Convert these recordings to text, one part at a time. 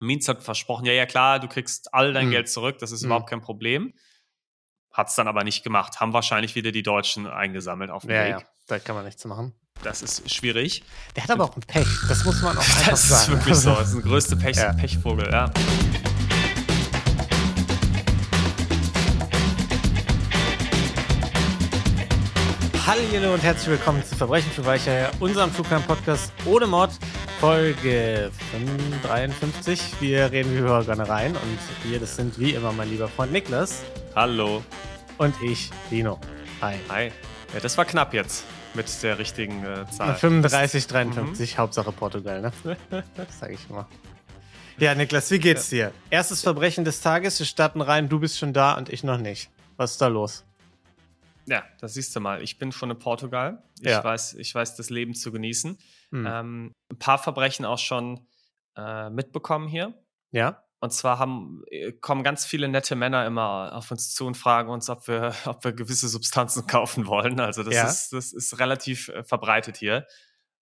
Means hat versprochen, ja, ja, klar, du kriegst all dein Mhm. Geld zurück, das ist Mhm. überhaupt kein Problem. Hat es dann aber nicht gemacht. Haben wahrscheinlich wieder die Deutschen eingesammelt auf dem Ja, Weg. ja, da kann man nichts machen. Das ist schwierig. Der hat aber auch ein Pech. Das muss man auch einfach Das ist sagen. wirklich so. Das ist ein größte Pech, Ja. Pechvogel, ja. Hallo und herzlich willkommen zu Verbrechen für Weicher, unserem Crime Podcast ohne Mod, Folge 53. Wir reden über Gönnereien und wir, das sind wie immer mein lieber Freund Niklas Hallo. und ich, Dino. Hi. Hi. Ja, das war knapp jetzt mit der richtigen äh, Zahl. 35, 53, Hauptsache Portugal, ne? Das sage ich immer. Ja, Niklas, wie geht's dir? Erstes Verbrechen des Tages, wir starten rein, du bist schon da und ich noch nicht. Was ist da los? Ja, das siehst du mal. Ich bin schon in Portugal. Ich, Ja. weiß, ich weiß, das Leben zu genießen. Hm. Ähm, ein paar Verbrechen auch schon äh, mitbekommen hier. Ja? Und zwar haben, äh, kommen ganz viele nette Männer immer auf uns zu und fragen uns, ob wir, ob wir gewisse Substanzen kaufen wollen. Also das, Ja. ist, das ist relativ äh, verbreitet hier.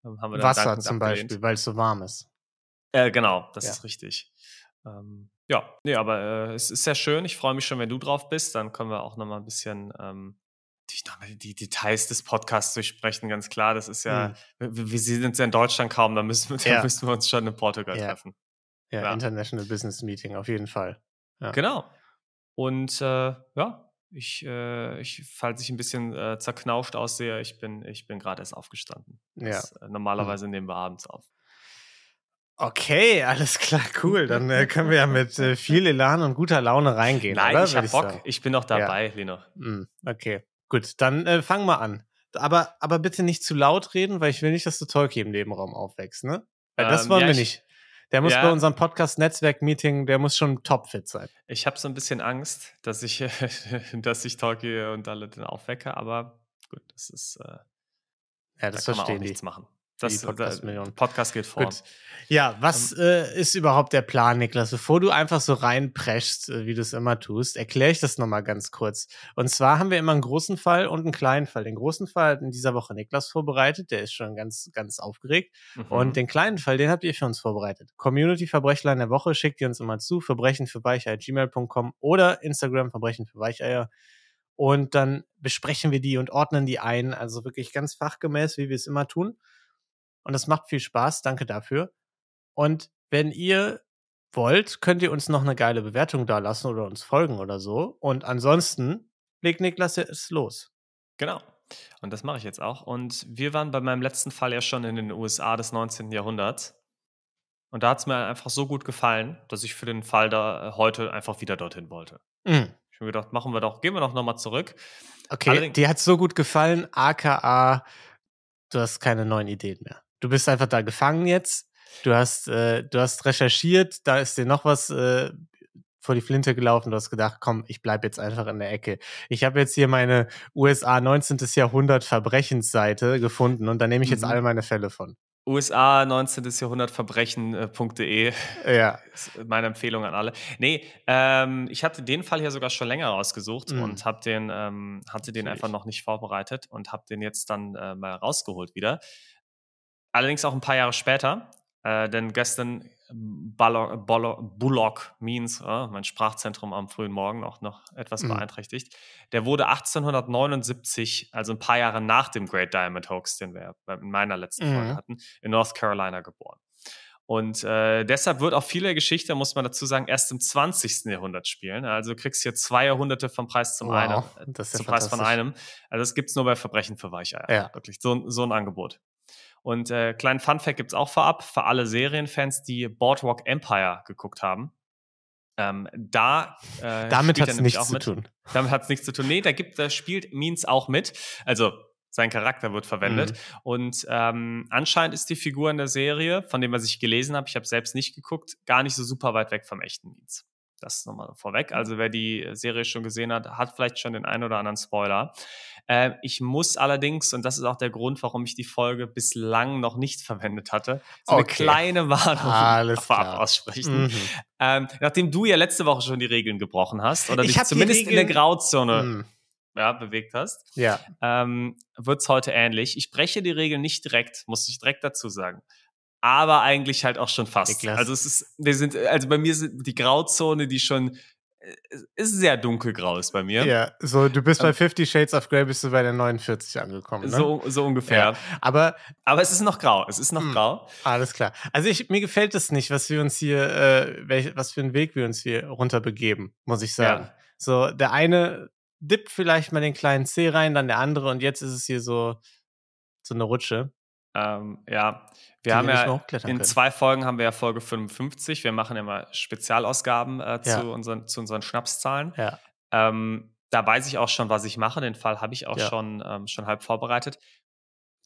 Ähm, Wasser dankend zum abgelehnt. Beispiel, weil es so warm ist. Äh, genau, das Ja. ist richtig. Ähm, ja, nee, aber äh, es ist sehr schön. Ich freue mich schon, wenn du drauf bist. Dann können wir auch noch mal ein bisschen ähm, die, Details des Podcasts durchsprechen, ganz klar. Das ist ja, wir, wir sind ja in Deutschland kaum, da müssen wir, da Hm. Ja. müssen wir uns schon in Portugal Ja. treffen. Ja, Ja. International Business Meeting, auf jeden Fall. Ja. Genau. Und äh, ja, ich, äh, ich, falls ich ein bisschen äh, zerknauscht aussehe, ich bin, ich bin gerade erst aufgestanden. Ja. Das, äh, normalerweise nehmen wir abends auf. Okay, alles klar, cool. Dann äh, können wir ja mit äh, viel Elan und guter Laune reingehen. Nein, oder? ich hab Bock. Ich bin noch dabei, Lino. Hm, okay, gut. Dann äh, fang mal an. Aber, aber bitte nicht zu laut reden, weil ich will nicht, dass du Tolki im Nebenraum aufwächst, ne? Weil das Ähm, wollen ja, wir ich- nicht. Der muss Ja. bei unserem Podcast-Netzwerk-Meeting, der muss schon topfit sein. Ich habe so ein bisschen Angst, dass ich, dass ich Talkie und alle den aufwecke, aber gut, das ist, äh, Ja, da das kann man auch verstehen die. nichts machen. Das, Die Podcast-Millionen. der Podcast geht vor. Gut. Ja, was äh, ist überhaupt der Plan, Niklas? Bevor du einfach so reinpreschst, äh, wie du es immer tust, erkläre ich das nochmal ganz kurz. Und zwar haben wir immer einen großen Fall und einen kleinen Fall. Den großen Fall hat in dieser Woche Niklas vorbereitet, der ist schon ganz, ganz aufgeregt. Mhm. Und den kleinen Fall, den habt ihr für uns vorbereitet. Community Verbrechlein der Woche schickt ihr uns immer zu, verbrechen für gmail.com oder Instagram verbrechen für Weicheier. Und dann besprechen wir die und ordnen die ein. Also wirklich ganz fachgemäß, wie wir es immer tun. Und das macht viel Spaß. Danke dafür. Und wenn ihr wollt, könnt ihr uns noch eine geile Bewertung da lassen oder uns folgen oder so. Und ansonsten legt Niklas es los. Genau. Und das mache ich jetzt auch. Und wir waren bei meinem letzten Fall ja schon in den USA des 19. Jahrhunderts. Und da hat es mir einfach so gut gefallen, dass ich für den Fall da äh, heute einfach wieder dorthin wollte. Mhm. Ich habe mir gedacht, machen wir doch, gehen wir doch nochmal zurück. Okay, Allerdings- dir hat's so gut gefallen, aka du hast keine neuen Ideen mehr. Du bist einfach da gefangen jetzt. Du hast, äh, du hast recherchiert, da ist dir noch was äh, vor die Flinte gelaufen. Du hast gedacht, komm, ich bleib jetzt einfach in der Ecke. Ich habe jetzt hier meine USA 19. Jahrhundert Verbrechensseite gefunden und da nehme ich jetzt Mhm. all meine Fälle von. USA 19. Jahrhundert Verbrechen.de Ja. ist meine Empfehlung an alle. Nee, ähm, ich hatte den Fall hier sogar schon länger rausgesucht Mhm. und hab den, ähm, hatte den Natürlich. einfach noch nicht vorbereitet und habe den jetzt dann äh, mal rausgeholt wieder. Allerdings auch ein paar Jahre später, äh, denn gestern Ballo- Bollo- Bullock Means, äh, mein Sprachzentrum am frühen Morgen auch noch etwas Mhm. beeinträchtigt, der wurde 1879, also ein paar Jahre nach dem Great Diamond Hoax, den wir in meiner letzten Folge Mhm. hatten, in North Carolina geboren. Und äh, deshalb wird auch viele Geschichte, muss man dazu sagen, erst im 20. Jahrhundert spielen. Also du kriegst hier zwei Jahrhunderte vom Preis zum Wow, einen, äh, das ist ja zum Preis von einem. Also das gibt's nur bei Verbrechen für Weicheier. Ja. Wirklich, so, so ein Angebot. Und äh, kleinen Fun-Fact gibt's auch vorab für alle Serienfans, die Boardwalk Empire geguckt haben. Ähm, da äh, Damit hat's nämlich nichts zu tun. Damit hat's nichts zu tun. Nee, da gibt, da spielt Means auch mit. Also sein Charakter wird verwendet. Mhm. Und ähm, anscheinend ist die Figur in der Serie, von dem was ich gelesen habe, ich habe selbst nicht geguckt, gar nicht so super weit weg vom echten Means. Das nochmal vorweg. Also wer die Serie schon gesehen hat, hat vielleicht schon den einen oder anderen Spoiler. Äh, ich muss allerdings, und das ist auch der Grund, warum ich die Folge bislang noch nicht verwendet hatte, so eine Okay. kleine Warnung Alles vorab aussprechen. Mhm. Ähm, nachdem du ja letzte Woche schon die Regeln gebrochen hast oder Ich dich zumindest in der Grauzone Mhm. ja, bewegt hast, Ja. ähm, wird es heute ähnlich. Ich breche die Regeln nicht direkt, muss ich direkt dazu sagen. Aber eigentlich halt auch schon fast. Niklas. Also es ist, wir sind, also bei mir sind die Grauzone, die schon äh, ist sehr dunkelgrau ist bei mir. Ja, so du bist bei Ähm, 50 Shades of Grey, bist du bei der 49 angekommen. Ne? So, so ungefähr. Ja. Aber Aber es ist noch grau. Es ist noch Hm. grau. alles klar. Also ich, mir gefällt es nicht, was wir uns hier, äh, welch, was für einen Weg wir uns hier runterbegeben, muss ich sagen. Ja. So, der eine dippt vielleicht mal den kleinen C rein, dann der andere und jetzt ist es hier so, so eine Rutsche. Ähm, ja, wir haben ja in zwei Folgen haben wir ja Folge 55. Wir machen immer Spezialausgaben äh, zu, Ja. unseren, zu unseren Schnapszahlen. Ja. Ähm, da weiß ich auch schon, was ich mache. Den Fall habe ich auch Ja. schon, ähm, schon halb vorbereitet.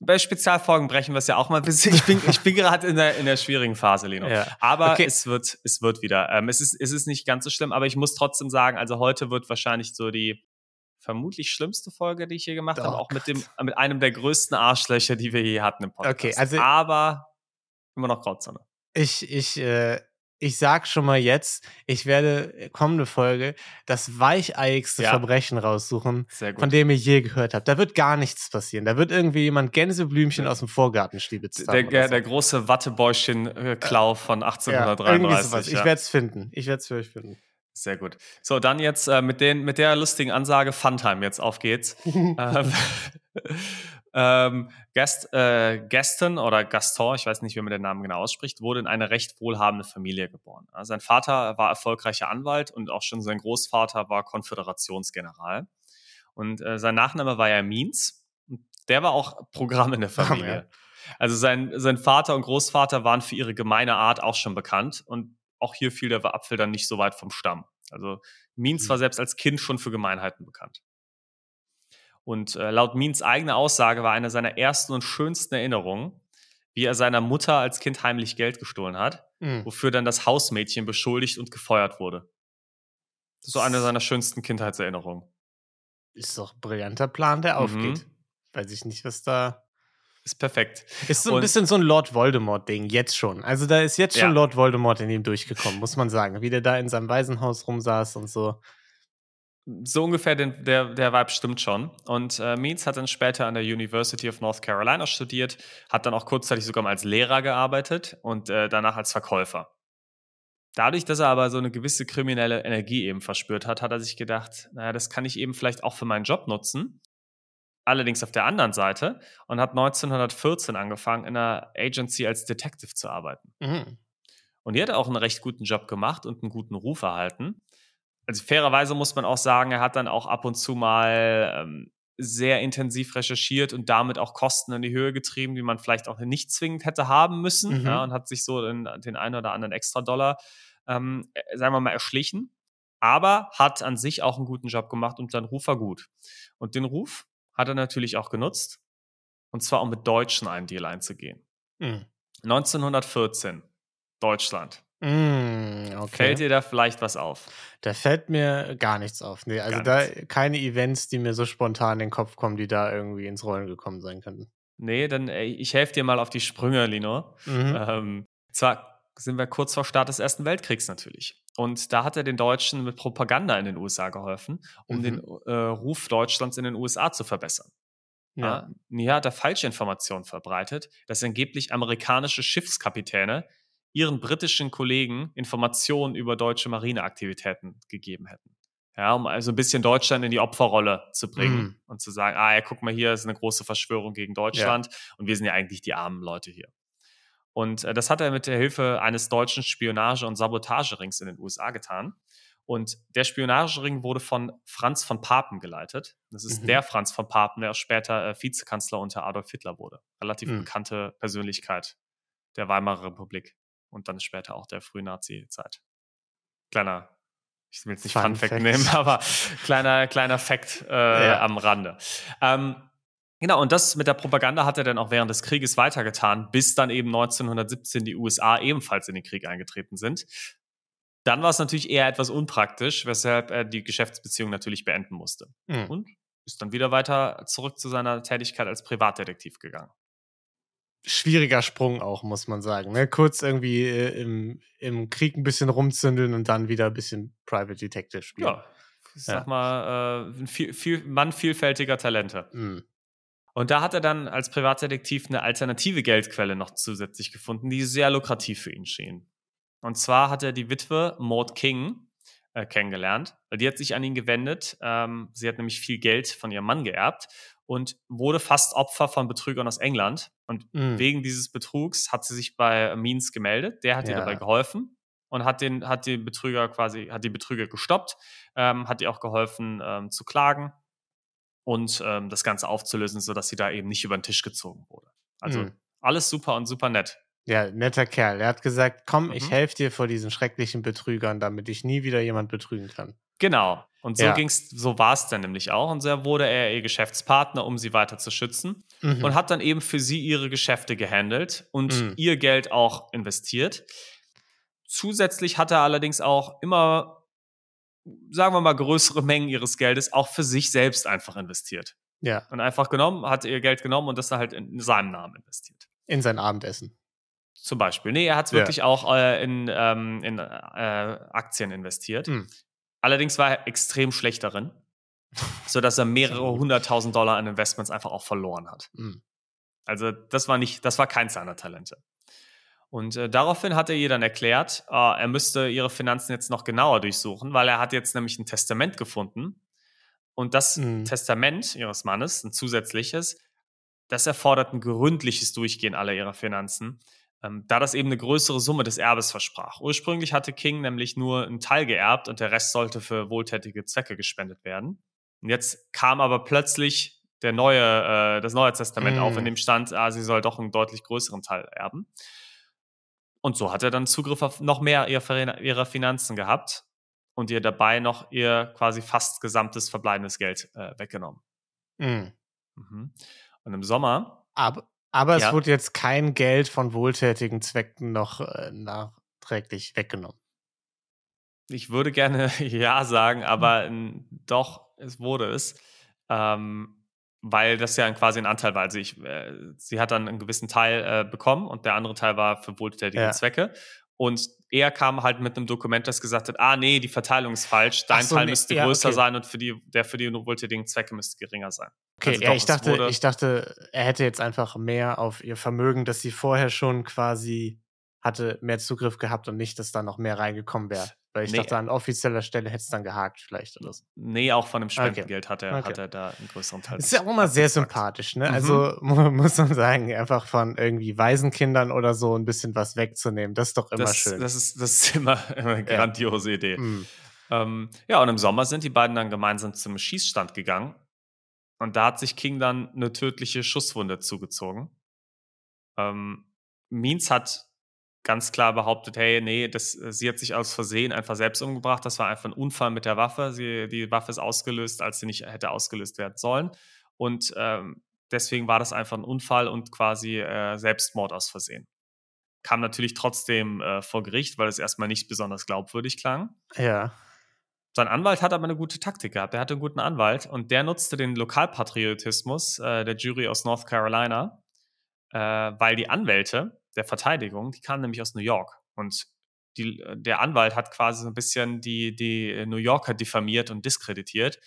Bei Spezialfolgen brechen wir es ja auch mal ein bisschen. Ich bin, ich bin gerade in der, in der schwierigen Phase, Lino. Ja. Aber Okay. es wird, es wird wieder. Ähm, es, ist, es ist nicht ganz so schlimm, aber ich muss trotzdem sagen, also heute wird wahrscheinlich so die vermutlich schlimmste Folge, die ich hier gemacht Oh habe, auch mit dem, mit einem der größten Arschlöcher, die wir je hatten im Podcast. Okay, also- aber immer noch Grauzone. Ich, ich, äh, ich sag schon mal jetzt, ich werde äh, kommende Folge das weicheiigste Ja. Verbrechen raussuchen, von dem ich je gehört habe. Da wird gar nichts passieren. Da wird irgendwie jemand Gänseblümchen aus dem Vorgarten stibitzt der, der, so. der große Wattebäuschen-Klau von ja, 1833. irgendwie sowas. Ich ja. werde es finden. Ich werde es für euch finden. Sehr gut. So, dann jetzt äh, mit, den, mit der lustigen Ansage Funtime, jetzt auf geht's. ähm, ähm, Gast, äh, Gaston oder Gaston, ich weiß nicht, wie man den Namen genau ausspricht, wurde in eine recht wohlhabende Familie geboren. Sein Vater war erfolgreicher Anwalt und auch schon sein Großvater war Konföderationsgeneral. Und äh, sein Nachname war ja Means. Der war auch Programm in der Familie. Also sein, sein Vater und Großvater waren für ihre gemeine Art auch schon bekannt und auch hier fiel der Apfel dann nicht so weit vom Stamm. Also Means Hm. war selbst als Kind schon für Gemeinheiten bekannt. Und äh, laut Means eigene Aussage war eine seiner ersten und schönsten Erinnerungen, wie er seiner Mutter als Kind heimlich Geld gestohlen hat, Mhm. wofür dann das Hausmädchen beschuldigt und gefeuert wurde. So eine seiner schönsten Kindheitserinnerungen. Ist doch ein brillanter Plan, der Mhm. aufgeht. Weiß ich nicht, was da. Ist perfekt. Ist so ein Und- bisschen so ein Lord Voldemort-Ding, jetzt schon. Also da ist jetzt schon Ja. Lord Voldemort in ihm durchgekommen, muss man sagen. Wie der da in seinem Waisenhaus rumsaß und so. So ungefähr den, der, der Vibe stimmt schon. Und äh, Means hat dann später an der University of North Carolina studiert, hat dann auch kurzzeitig sogar mal als Lehrer gearbeitet und äh, danach als Verkäufer. Dadurch, dass er aber so eine gewisse kriminelle Energie eben verspürt hat, hat er sich gedacht, naja, das kann ich eben vielleicht auch für meinen Job nutzen. Allerdings auf der anderen Seite und hat 1914 angefangen, in einer Agency als Detective zu arbeiten. Mhm. Und die hat auch einen recht guten Job gemacht und einen guten Ruf erhalten. Also fairerweise muss man auch sagen, er hat dann auch ab und zu mal ähm, sehr intensiv recherchiert und damit auch Kosten in die Höhe getrieben, die man vielleicht auch nicht zwingend hätte haben müssen. Mhm. Ja, und hat sich so den, den einen oder anderen Extra-Dollar, ähm, äh, sagen wir mal, erschlichen. Aber hat an sich auch einen guten Job gemacht und sein Ruf war gut. Und den Ruf hat er natürlich auch genutzt. Und zwar, um mit Deutschen einen Deal einzugehen. Mhm. 1914, Deutschland. Mm, okay. Fällt dir da vielleicht was auf? Da fällt mir gar nichts auf. Nee, also Gar da keine Events, die mir so spontan in den Kopf kommen, die da irgendwie ins Rollen gekommen sein könnten. Nee, dann ey, ich helfe dir mal auf die Sprünge, Lino. Mhm. Ähm, zwar sind wir kurz vor Start des Ersten Weltkriegs natürlich. Und da hat er den Deutschen mit Propaganda in den USA geholfen, um Mhm. den äh, Ruf Deutschlands in den USA zu verbessern. Ja. Hier hat er falsche Informationen verbreitet, dass angeblich amerikanische Schiffskapitäne ihren britischen Kollegen Informationen über deutsche Marineaktivitäten gegeben hätten. Ja, um also ein bisschen Deutschland in die Opferrolle zu bringen Mhm. und zu sagen, ah ja, guck mal hier, ist eine große Verschwörung gegen Deutschland und wir sind ja eigentlich die armen Leute hier. Und äh, das hat er mit der Hilfe eines deutschen Spionage- und Sabotagerings in den USA getan. Und der Spionagering wurde von Franz von Papen geleitet. Das ist Mhm. der Franz von Papen, der auch später äh, Vizekanzler unter Adolf Hitler wurde. Relativ Mhm. bekannte Persönlichkeit der Weimarer Republik und dann später auch der frühen Nazi-Zeit. Kleiner, ich will jetzt nicht Fun Fun Fact Fact. nehmen, aber kleiner, kleiner Fact äh, Ja. am Rande. Ähm, genau, und das mit der Propaganda hat er dann auch während des Krieges weitergetan, bis dann eben 1917 die USA ebenfalls in den Krieg eingetreten sind. Dann war es natürlich eher etwas unpraktisch, weshalb er die Geschäftsbeziehung natürlich beenden musste. Mhm. Und ist dann wieder weiter zurück zu seiner Tätigkeit als Privatdetektiv gegangen. Schwieriger Sprung auch, muss man sagen. Ne? Kurz irgendwie äh, im, im Krieg ein bisschen rumzündeln und dann wieder ein bisschen Private Detective spielen. Ja, ich sag mal, äh, viel, viel, Mann vielfältiger Talente. Mhm. Und da hat er dann als Privatdetektiv eine alternative Geldquelle noch zusätzlich gefunden, die sehr lukrativ für ihn schien. Und zwar hat er die Witwe Maud King äh, kennengelernt, weil die hat sich an ihn gewendet. Ähm, sie hat nämlich viel Geld von ihrem Mann geerbt und wurde fast Opfer von Betrügern aus England. Und Mhm. wegen dieses Betrugs hat sie sich bei Means gemeldet. Der hat ihr Ja. dabei geholfen und hat den, hat den Betrüger quasi, hat die Betrüger gestoppt, ähm, hat ihr auch geholfen ähm, zu klagen und ähm, das Ganze aufzulösen, sodass sie da eben nicht über den Tisch gezogen wurde. Also Mhm. alles super und super nett. Ja, netter Kerl. Er hat gesagt, komm, ich Mhm. helfe dir vor diesen schrecklichen Betrügern, damit ich nie wieder jemand betrügen kann. Genau. Und so Ja. ging's, so war es dann nämlich auch. Und so wurde er ihr Geschäftspartner, um sie weiter zu schützen. Mhm. Und hat dann eben für sie ihre Geschäfte gehandelt und Mhm. ihr Geld auch investiert. Zusätzlich hat er allerdings auch immer, sagen wir mal, größere Mengen ihres Geldes auch für sich selbst einfach investiert. ja, Und einfach genommen, hat ihr Geld genommen und das dann halt in seinem Namen investiert. in sein Abendessen. Zum Beispiel. Nee, er hat es Ja. wirklich auch äh, in, ähm, in äh, Aktien investiert. Mhm. Allerdings war er extrem schlecht darin, sodass er mehrere hunderttausend Dollar an Investments einfach auch verloren hat. Mhm. Also das war nicht, das war keins seiner Talente. Und äh, daraufhin hat er ihr dann erklärt, äh, er müsste ihre Finanzen jetzt noch genauer durchsuchen, weil er hat jetzt nämlich ein Testament gefunden. Und das Mhm. Testament ihres Mannes, ein zusätzliches, das erfordert ein gründliches Durchgehen aller ihrer Finanzen, ähm, da das eben eine größere Summe des Erbes versprach. Ursprünglich hatte King nämlich nur einen Teil geerbt und der Rest sollte für wohltätige Zwecke gespendet werden. Und jetzt kam aber plötzlich der neue, äh, das neue Testament Mm. auf, in dem stand, ah, sie soll doch einen deutlich größeren Teil erben. Und so hat er dann Zugriff auf noch mehr ihrer, Finanzen gehabt und ihr dabei noch ihr quasi fast gesamtes verbleibendes Geld äh, weggenommen. Mhm. Mhm. Und im Sommer, Aber, aber es Ja. wurde jetzt kein Geld von wohltätigen Zwecken noch äh, nachträglich weggenommen. ich würde gerne ja sagen, aber n- doch, es wurde es. Ähm, weil das ja quasi ein Anteil war. Also ich, äh, sie hat dann einen gewissen Teil äh, bekommen und der andere Teil war für wohltätige Ja. Zwecke. Und er kam halt mit einem Dokument, das gesagt hat, ah nee, die Verteilung ist falsch, dein so, Teil nee, müsste ja, größer okay. sein und für die, der für die wohltätigen Zwecke müsste geringer sein. Okay, Also ja, doch, ich dachte, ich dachte, er hätte jetzt einfach mehr auf ihr Vermögen, dass sie vorher schon quasi hatte mehr Zugriff gehabt und nicht, dass da noch mehr reingekommen wäre. Weil ich Nee. dachte, an offizieller Stelle hätte es dann gehakt vielleicht oder so. Nee, auch von dem Spendengeld hat, er, Okay. hat er da einen größeren Teil. Ist ja auch immer sehr abgefragt. sympathisch, ne? Mhm. Also mu- muss man sagen, einfach von irgendwie Waisenkindern oder so ein bisschen was wegzunehmen. Das ist doch immer Das, schön. das, ist, das ist immer, immer eine grandiose Idee. Mm. Ähm, ja, und im Sommer sind die beiden dann gemeinsam zum Schießstand gegangen. Und da hat sich King dann eine tödliche Schusswunde zugezogen. Ähm, Means hat ganz klar behauptet, hey, nee, das, sie hat sich aus Versehen einfach selbst umgebracht. Das war einfach ein Unfall mit der Waffe. Sie, die Waffe ist ausgelöst, als sie nicht hätte ausgelöst werden sollen. Und ähm, deswegen war das einfach ein Unfall und quasi äh, Selbstmord aus Versehen. Kam natürlich trotzdem äh, vor Gericht, weil es erstmal nicht besonders glaubwürdig klang. Ja. Sein Anwalt hat aber eine gute Taktik gehabt. Er hatte einen guten Anwalt und der nutzte den Lokalpatriotismus äh, der Jury aus North Carolina, äh, weil die Anwälte der Verteidigung, die kamen nämlich aus New York und die, der Anwalt hat quasi so ein bisschen die, die New Yorker diffamiert und diskreditiert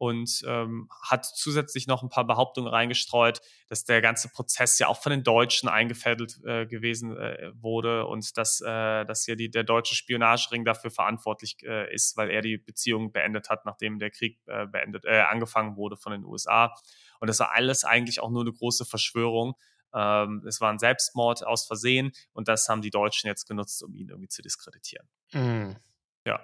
und ähm, hat zusätzlich noch ein paar Behauptungen reingestreut, dass der ganze Prozess ja auch von den Deutschen eingefädelt äh, gewesen äh, wurde und dass, äh, dass ja die, der deutsche Spionagering dafür verantwortlich äh, ist, weil er die Beziehung beendet hat, nachdem der Krieg äh, beendet, äh, angefangen wurde von den USA. Und das war alles eigentlich auch nur eine große Verschwörung. Ähm, es war ein Selbstmord aus Versehen und das haben die Deutschen jetzt genutzt, um ihn irgendwie zu diskreditieren. Mm. Ja.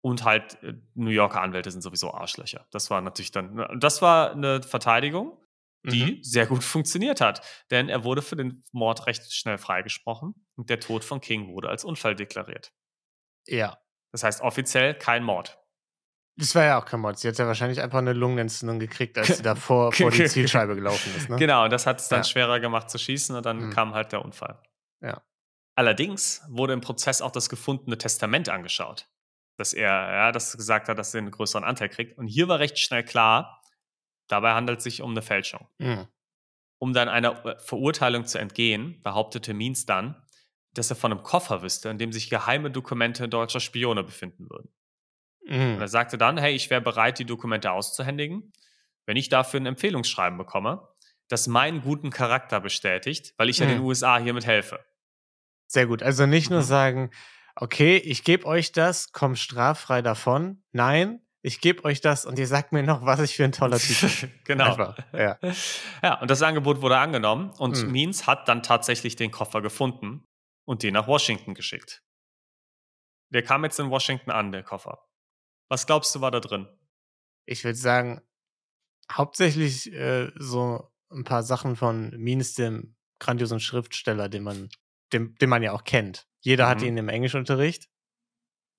Und halt, äh, New Yorker Anwälte sind sowieso Arschlöcher. Das war natürlich dann, das war eine Verteidigung, die Mhm. sehr gut funktioniert hat. Denn er wurde für den Mord recht schnell freigesprochen und der Tod von King wurde als Unfall deklariert. Ja. Das heißt offiziell kein Mord. Das war ja auch kein Mod. Sie hat ja wahrscheinlich einfach eine Lungenentzündung gekriegt, als sie da vor, vor die Zielscheibe gelaufen ist. Ne? Genau, und das hat es dann Ja. schwerer gemacht zu schießen und dann Mhm. kam halt der Unfall. Ja. Allerdings wurde im Prozess auch das gefundene Testament angeschaut, dass er, ja, das gesagt hat, dass er einen größeren Anteil kriegt. Und hier war recht schnell klar, dabei handelt es sich um eine Fälschung. Mm. Um dann einer Verurteilung zu entgehen, behauptete Means dann, dass er von einem Koffer wüsste, in dem sich geheime Dokumente deutscher Spione befinden würden. Und Mm. er sagte dann, hey, ich wäre bereit, die Dokumente auszuhändigen, wenn ich dafür ein Empfehlungsschreiben bekomme, das meinen guten Charakter bestätigt, weil ich ja Mhm. den USA hiermit helfe. Sehr gut. Also nicht nur Mhm. sagen, okay, ich gebe euch das, komm straffrei davon. Nein, ich gebe euch das und ihr sagt mir noch, was ich für ein toller Typ bin. genau. Einfach, ja. Ja, und das Angebot wurde angenommen und Mhm. Means hat dann tatsächlich den Koffer gefunden und den nach Washington geschickt. Der kam jetzt in Washington an, der Koffer. Was glaubst du, war da drin? Ich würde sagen, hauptsächlich äh, so ein paar Sachen von Means, dem grandiosen Schriftsteller, den man, den, den man ja auch kennt. Jeder hatte Mhm. ihn im Englischunterricht.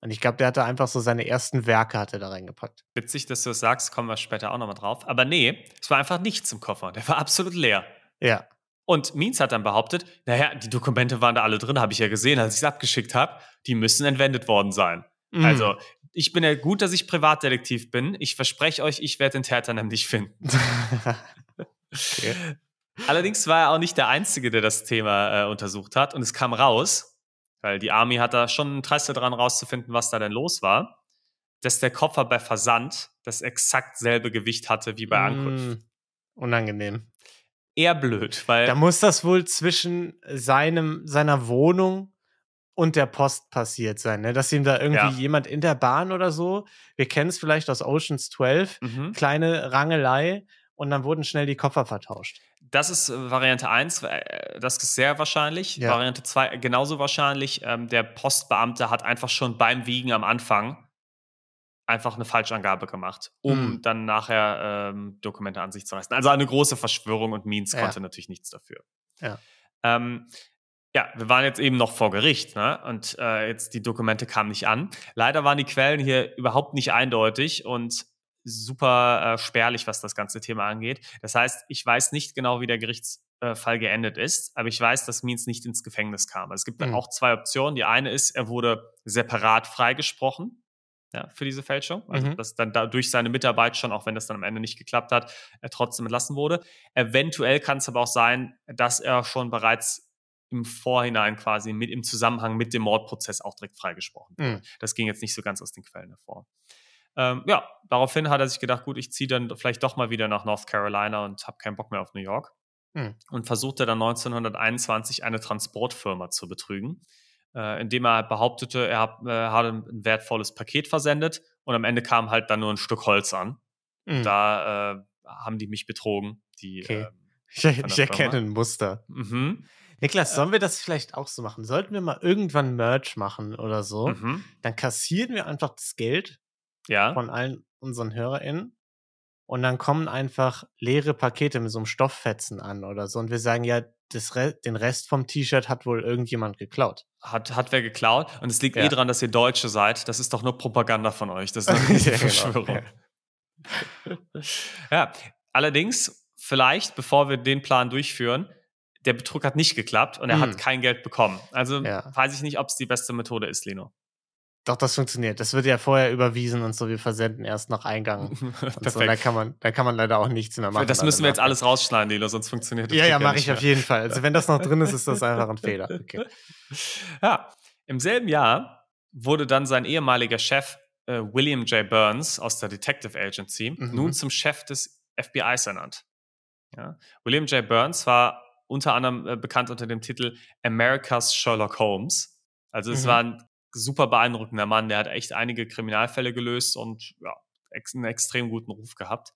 Und ich glaube, der hatte einfach so seine ersten Werke hatte da reingepackt. Witzig, dass du das sagst, kommen wir später auch nochmal drauf. Aber nee, es war einfach nichts im Koffer. Der war absolut leer. Ja. Und Means hat dann behauptet, naja, die Dokumente waren da alle drin, habe ich ja gesehen, als ich es abgeschickt habe. Die müssen entwendet worden sein. Mhm. Also, ich bin ja gut, dass ich Privatdetektiv bin. Ich verspreche euch, ich werde den Täter nämlich finden. okay. Allerdings war er auch nicht der Einzige, der das Thema äh, untersucht hat. Und es kam raus, weil die Army hat da schon Interesse daran rauszufinden, was da denn los war, dass der Koffer bei Versand das exakt selbe Gewicht hatte wie bei Ankunft. Mm, Unangenehm. Eher blöd, weil Da muss das wohl zwischen seinem, seiner Wohnung und der Post passiert sein, ne? Dass ihm da irgendwie Ja. jemand in der Bahn oder so, wir kennen es vielleicht aus Oceans 12, Mhm. kleine Rangelei und dann wurden schnell die Koffer vertauscht. Das ist äh, Variante 1, äh, das ist sehr wahrscheinlich. Ja. Variante 2 genauso wahrscheinlich. Ähm, der Postbeamte hat einfach schon beim Wiegen am Anfang einfach eine Falschangabe gemacht, um Mhm. dann nachher ähm, Dokumente an sich zu reißen. Also eine große Verschwörung und Means Ja. konnte natürlich nichts dafür. Ja. Ähm, ja, wir waren jetzt eben noch vor Gericht, ne? Und äh, jetzt die Dokumente kamen nicht an. Leider waren die Quellen hier überhaupt nicht eindeutig und super äh, spärlich, was das ganze Thema angeht. Das heißt, ich weiß nicht genau, wie der Gerichtsfall geendet ist, aber ich weiß, dass Means nicht ins Gefängnis kam. Also Es gibt dann Mhm. auch zwei Optionen. Die eine ist, er wurde separat freigesprochen. Ja, für diese Fälschung. Also, Mhm. dass dann da durch seine Mitarbeit schon, auch wenn das dann am Ende nicht geklappt hat, er trotzdem entlassen wurde. Eventuell kann es aber auch sein, dass er schon bereits im Vorhinein quasi mit im Zusammenhang mit dem Mordprozess auch direkt freigesprochen. Mhm. Das ging jetzt nicht so ganz aus den Quellen hervor. Ähm, ja, daraufhin hat er sich gedacht, gut, ich ziehe dann vielleicht doch mal wieder nach North Carolina und habe keinen Bock mehr auf New York. Mhm. Und versuchte dann 1921 eine Transportfirma zu betrügen, äh, indem er behauptete, er hat, äh, hat ein wertvolles Paket versendet und am Ende kam halt dann nur ein Stück Holz an. Mhm. Da äh, haben die mich betrogen. Die, Okay. ähm, ich, ich erkenne ein Muster. mhm, Niklas, sollen wir das vielleicht auch so machen? Sollten wir mal irgendwann Merch machen oder so? mhm, Dann kassieren wir einfach das Geld ja. von allen unseren HörerInnen und dann kommen einfach leere Pakete mit so einem Stofffetzen an oder so und wir sagen ja, Re den Rest vom T-Shirt hat wohl irgendjemand geklaut. Hat, hat wer geklaut. Und es liegt Ja. eh dran, dass ihr Deutsche seid. Das ist doch nur Propaganda von euch. Das ist eine genau. Verschwörung. ja, allerdings, vielleicht, bevor wir den Plan durchführen, der Betrug hat nicht geklappt und er Hm. hat kein Geld bekommen. Also Ja. weiß ich nicht, ob es die beste Methode ist, Lino. Doch, das funktioniert. Das wird ja vorher überwiesen und so, wir versenden erst nach Eingang. Und so. Da Perfekt. kann man, da kann man leider auch nichts mehr machen. das müssen wir jetzt alles rausschneiden, Lilo, sonst funktioniert das Ja, Ding ja, gar mache nicht ich auf mehr. jeden Fall. Also wenn das noch drin ist, ist das einfach ein Fehler. Okay. Ja, im selben Jahr wurde dann sein ehemaliger Chef äh, William J. Burns aus der Detective Agency Mhm. nun zum Chef des FBIs ernannt. Ja. William J. Burns war unter anderem äh, bekannt unter dem Titel America's Sherlock Holmes. Also es Mhm. war ein super beeindruckender Mann, der hat echt einige Kriminalfälle gelöst und ja, ex einen extrem guten Ruf gehabt.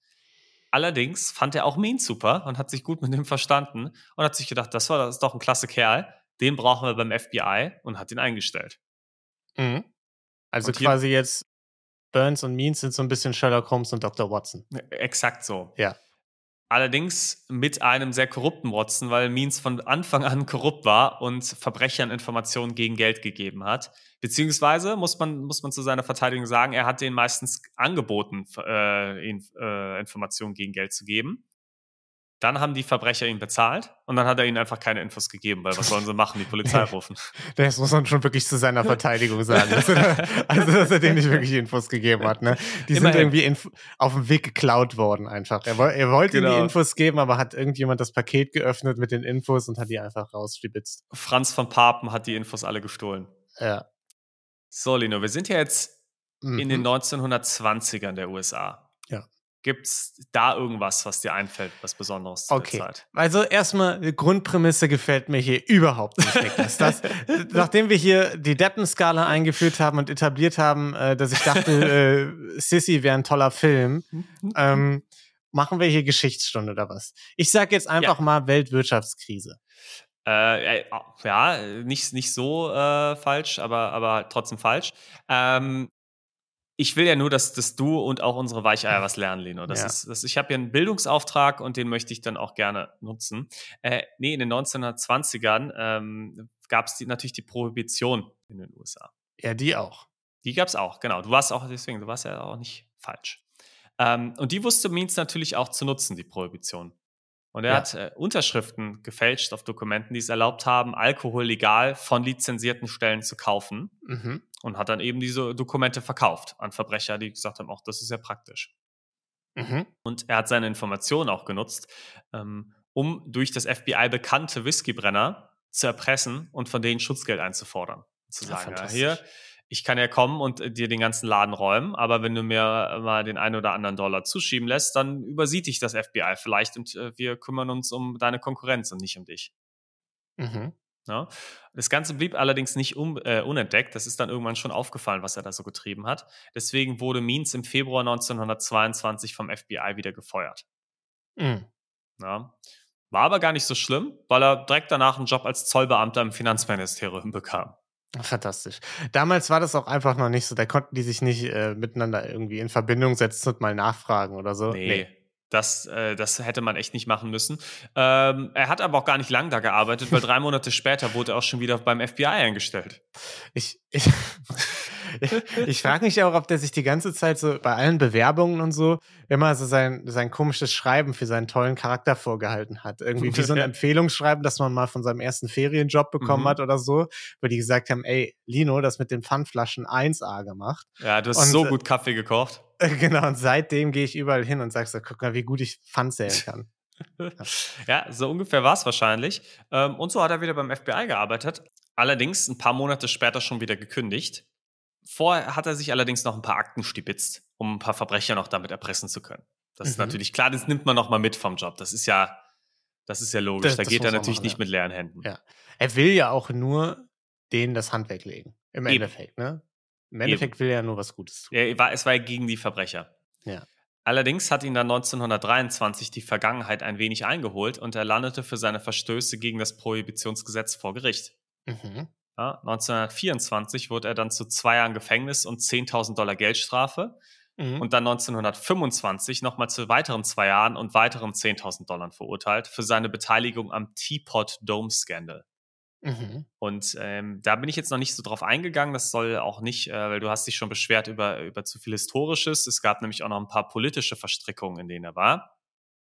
Allerdings fand er auch Mean super und hat sich gut mit ihm verstanden und hat sich gedacht, das war das ist doch ein klasse Kerl, den brauchen wir beim FBI und hat ihn eingestellt. Mhm. Also Und quasi jetzt Burns und Means sind so ein bisschen Sherlock Holmes und Dr. Watson. Exakt so. Ja. Allerdings mit einem sehr korrupten Watson, weil Means von Anfang an korrupt war und Verbrechern Informationen gegen Geld gegeben hat. Beziehungsweise muss man, muss man zu seiner Verteidigung sagen, er hat denen meistens angeboten, äh, äh, Informationen gegen Geld zu geben. Dann haben die Verbrecher ihn bezahlt und dann hat er ihnen einfach keine Infos gegeben, weil was sollen sie machen? Die Polizei rufen. Das muss man schon wirklich zu seiner Verteidigung sagen. Dass er, also, dass er denen nicht wirklich Infos gegeben hat. Ne? Die sind Immerhin. irgendwie inf auf dem Weg geklaut worden einfach. Er, er wollte ihnen Genau. die Infos geben, aber hat irgendjemand das Paket geöffnet mit den Infos und hat die einfach rausstibitzt. Franz von Papen hat die Infos alle gestohlen. Ja. So, Lino, wir sind ja jetzt in den Mhm. 1920ern der USA. Ja. Gibt es da irgendwas, was dir einfällt, was Besonderes zu Okay. der Zeit? Also erstmal, die Grundprämisse gefällt mir hier überhaupt nicht, Niklas. Das, nachdem wir hier die Deppenskala eingeführt haben und etabliert haben, äh, dass ich dachte, äh, Sissy wäre ein toller Film, ähm, machen wir hier Geschichtsstunde oder was? Ich sag jetzt einfach mal Weltwirtschaftskrise. Äh, äh, ja, nicht, nicht so äh, falsch, aber, aber trotzdem falsch. Ähm, ich will ja nur, dass, dass du und auch unsere Weicheier was lernen, Lino. Das Ja. ist, das, ich habe hier einen Bildungsauftrag und den möchte ich dann auch gerne nutzen. Äh, nee, in den 1920ern ähm, gab es natürlich die Prohibition in den USA. Ja, die auch. Die gab es auch, genau. Du warst auch, deswegen, du warst ja auch nicht falsch. Ähm, und die wusste Means natürlich auch zu nutzen, die Prohibition. Und er Ja. hat äh, Unterschriften gefälscht auf Dokumenten, die es erlaubt haben, Alkohol legal von lizenzierten Stellen zu kaufen Mhm. Und hat dann eben diese Dokumente verkauft an Verbrecher, die gesagt haben, auch das ist ja praktisch. Mhm. Und er hat seine Informationen auch genutzt, ähm, um durch das FBI bekannte Whiskybrenner zu erpressen und von denen Schutzgeld einzufordern. Zu Ja, sagen, ja, fantastisch. hier, ich kann ja kommen und äh, dir den ganzen Laden räumen, aber wenn du mir äh, mal den einen oder anderen Dollar zuschieben lässt, dann übersieht dich das FBI vielleicht und äh, wir kümmern uns um deine Konkurrenz und nicht um dich. Mhm. Ja. Das Ganze blieb allerdings nicht um, äh, unentdeckt. Das ist dann irgendwann schon aufgefallen, was er da so getrieben hat. Deswegen wurde Means im Februar 1922 vom FBI wieder gefeuert. Mhm. Ja. War aber gar nicht so schlimm, weil er direkt danach einen Job als Zollbeamter im Finanzministerium bekam. Fantastisch. Damals war das auch einfach noch nicht so, da konnten die sich nicht äh, miteinander irgendwie in Verbindung setzen und mal nachfragen oder so. Nee. Das, äh, das hätte man echt nicht machen müssen. Ähm, er hat aber auch gar nicht lang da gearbeitet, weil drei Monate später wurde er auch schon wieder beim FBI eingestellt. Ich, ich, ich frage mich auch, ob der sich die ganze Zeit so bei allen Bewerbungen und so immer so sein, sein komisches Schreiben für seinen tollen Charakter vorgehalten hat. Irgendwie wie so ein. Empfehlungsschreiben, das man mal von seinem ersten Ferienjob bekommen Mhm. hat oder so, wo die gesagt haben, ey, Lino, das mit den Pfandflaschen 1A gemacht. Ja, du hast Und, so äh, gut Kaffee gekocht. Genau, und seitdem gehe ich überall hin und sag so, guck mal, wie gut ich Pfand zählen kann. Ja, so ungefähr war es wahrscheinlich. Ähm, und so hat er wieder beim FBI gearbeitet. Allerdings ein paar Monate später schon wieder gekündigt. Vorher hat er sich allerdings noch ein paar Akten stibitzt, um ein paar Verbrecher noch damit erpressen zu können. Das ist Mhm. natürlich klar, das nimmt man noch mal mit vom Job. Das ist ja, das ist ja logisch. Das- da das geht er natürlich machen, nicht ja. mit leeren Händen. Ja. Er will ja auch nur denen das Handwerk legen. Im Eben. Endeffekt, ne? Im Endeffekt will er ja nur was Gutes tun. Er war, es war ja gegen die Verbrecher. Ja. Allerdings hat ihn dann 1923 die Vergangenheit ein wenig eingeholt und er landete für seine Verstöße gegen das Prohibitionsgesetz vor Gericht. Mhm. Ja, 1924 wurde er dann zu zwei Jahren Gefängnis und 10.000 Dollar Geldstrafe Mhm. und dann 1925 nochmal zu weiteren zwei Jahren und weiteren 10.000 Dollar verurteilt für seine Beteiligung am Teapot Dome Scandal. Mhm. Und ähm, da bin ich jetzt noch nicht so drauf eingegangen. Das soll auch nicht, äh, weil du hast dich schon beschwert über, über zu viel Historisches. Es gab nämlich auch noch ein paar politische Verstrickungen, in denen er war.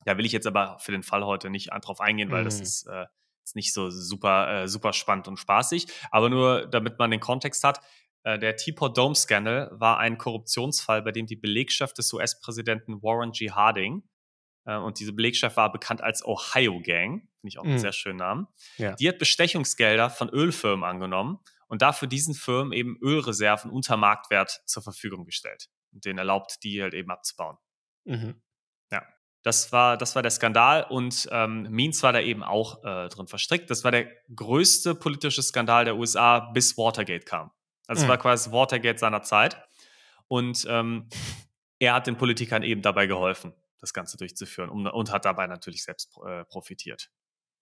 Da will ich jetzt aber für den Fall heute nicht drauf eingehen, weil das Mhm. ist, äh, ist nicht so super, äh, super spannend und spaßig. Aber nur, damit man den Kontext hat. Äh, der Teapot Dome Scandal war ein Korruptionsfall, bei dem die Belegschaft des US-Präsidenten Warren G. Harding und diese Belegschaft war bekannt als Ohio Gang, finde ich auch einen Mhm. sehr schönen Namen. Ja. Die hat Bestechungsgelder von Ölfirmen angenommen und dafür diesen Firmen eben Ölreserven unter Marktwert zur Verfügung gestellt und denen erlaubt, die halt eben abzubauen. Mhm. Das war, das war der Skandal und ähm, Means war da eben auch äh, drin verstrickt. Das war der größte politische Skandal der USA, bis Watergate kam. Also es Mhm. war quasi Watergate seiner Zeit. Und ähm, er hat den Politikern eben dabei geholfen, das Ganze durchzuführen um, und hat dabei natürlich selbst äh, profitiert.